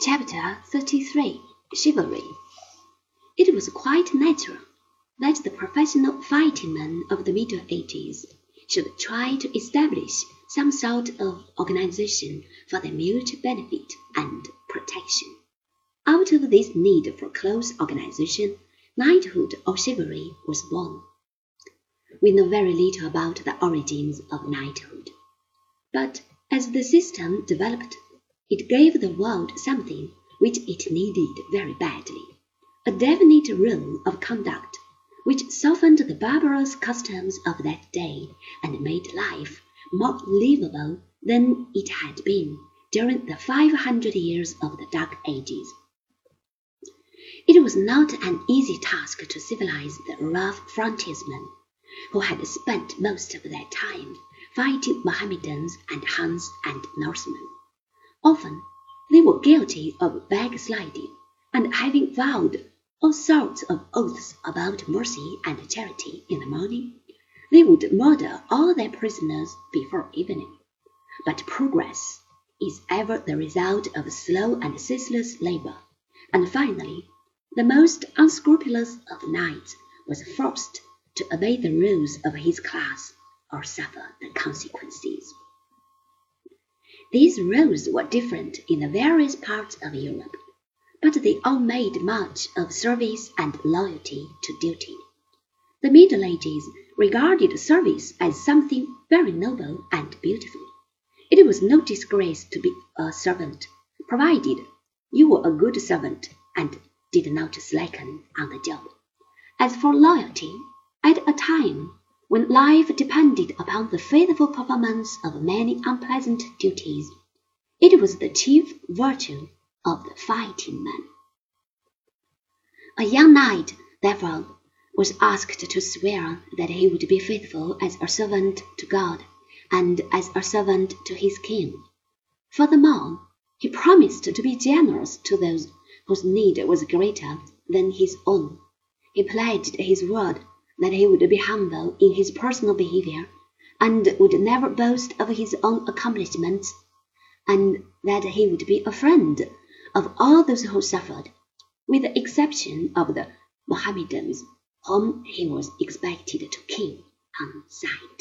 Chapter 33 Chivalry It was quite natural that the professional fighting men of the Middle Ages should try to establish some sort of organization for their mutual benefit and protection. Out of this need for close organization, knighthood or chivalry was born. We know very little about the origins of knighthood, but as the system developed, it gave the world something which it needed very badly a definite rule of conduct which softened the barbarous customs of that day and made life more livable than it had been during the five hundred years of the Dark Ages. It was not an easy task to civilize the rough frontiersmen who had spent most of their time fighting Mohammedans and Huns and Norsemen. Often they were guilty of backsliding, and having vowed all sorts of oaths about mercy and charity in the morning, they would murder all their prisoners before evening. But progress is ever the result of slow and ceaseless labor, and finally the most unscrupulous of knights was forced to obey the rules of his class or suffer the consequences. These rules were different in the various parts of Europe, but they all made much of service and loyalty to duty. The Middle Ages regarded service as something very noble and beautiful. It was no disgrace to be a servant, provided you were a good servant and did not slacken on the job. As for loyalty, at a time when life depended upon the faithful performance of many unpleasant duties, it was the chief virtue of the fighting man. A young knight, therefore, was asked to swear that he would be faithful as a servant to God and as a servant to his king. Furthermore, he promised to be generous to those whose need was greater than his own. He pledged his word that he would be humble in his personal behavior, and would never boast of his own accomplishments, and that he would be a friend of all those who suffered, with the exception of the Mohammedans, whom he was expected to kill on sight.